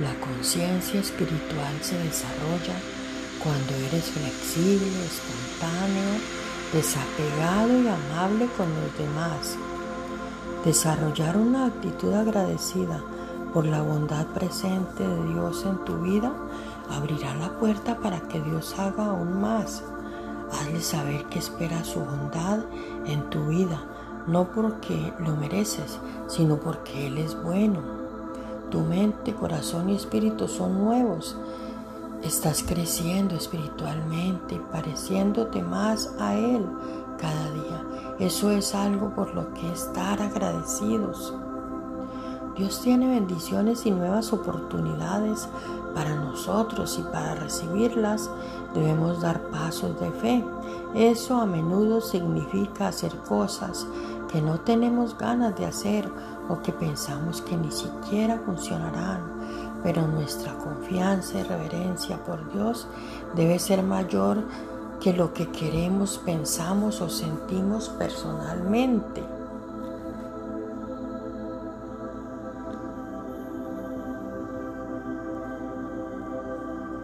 La conciencia espiritual se desarrolla cuando eres flexible, espontáneo, desapegado y amable con los demás. Desarrollar una actitud agradecida por la bondad presente de Dios en tu vida abrirá la puerta para que Dios haga aún más. Hazle saber que espera su bondad en tu vida, no porque lo mereces, sino porque Él es bueno. Tu mente, corazón y espíritu son nuevos. Estás creciendo espiritualmente y pareciéndote más a Él cada día. Eso es algo por lo que estar agradecidos. Dios tiene bendiciones y nuevas oportunidades para nosotros y para recibirlas debemos dar pasos de fe. Eso a menudo significa hacer cosas que no tenemos ganas de hacer o que pensamos que ni siquiera funcionarán. Pero nuestra confianza y reverencia por Dios debe ser mayor que lo que queremos, pensamos o sentimos personalmente.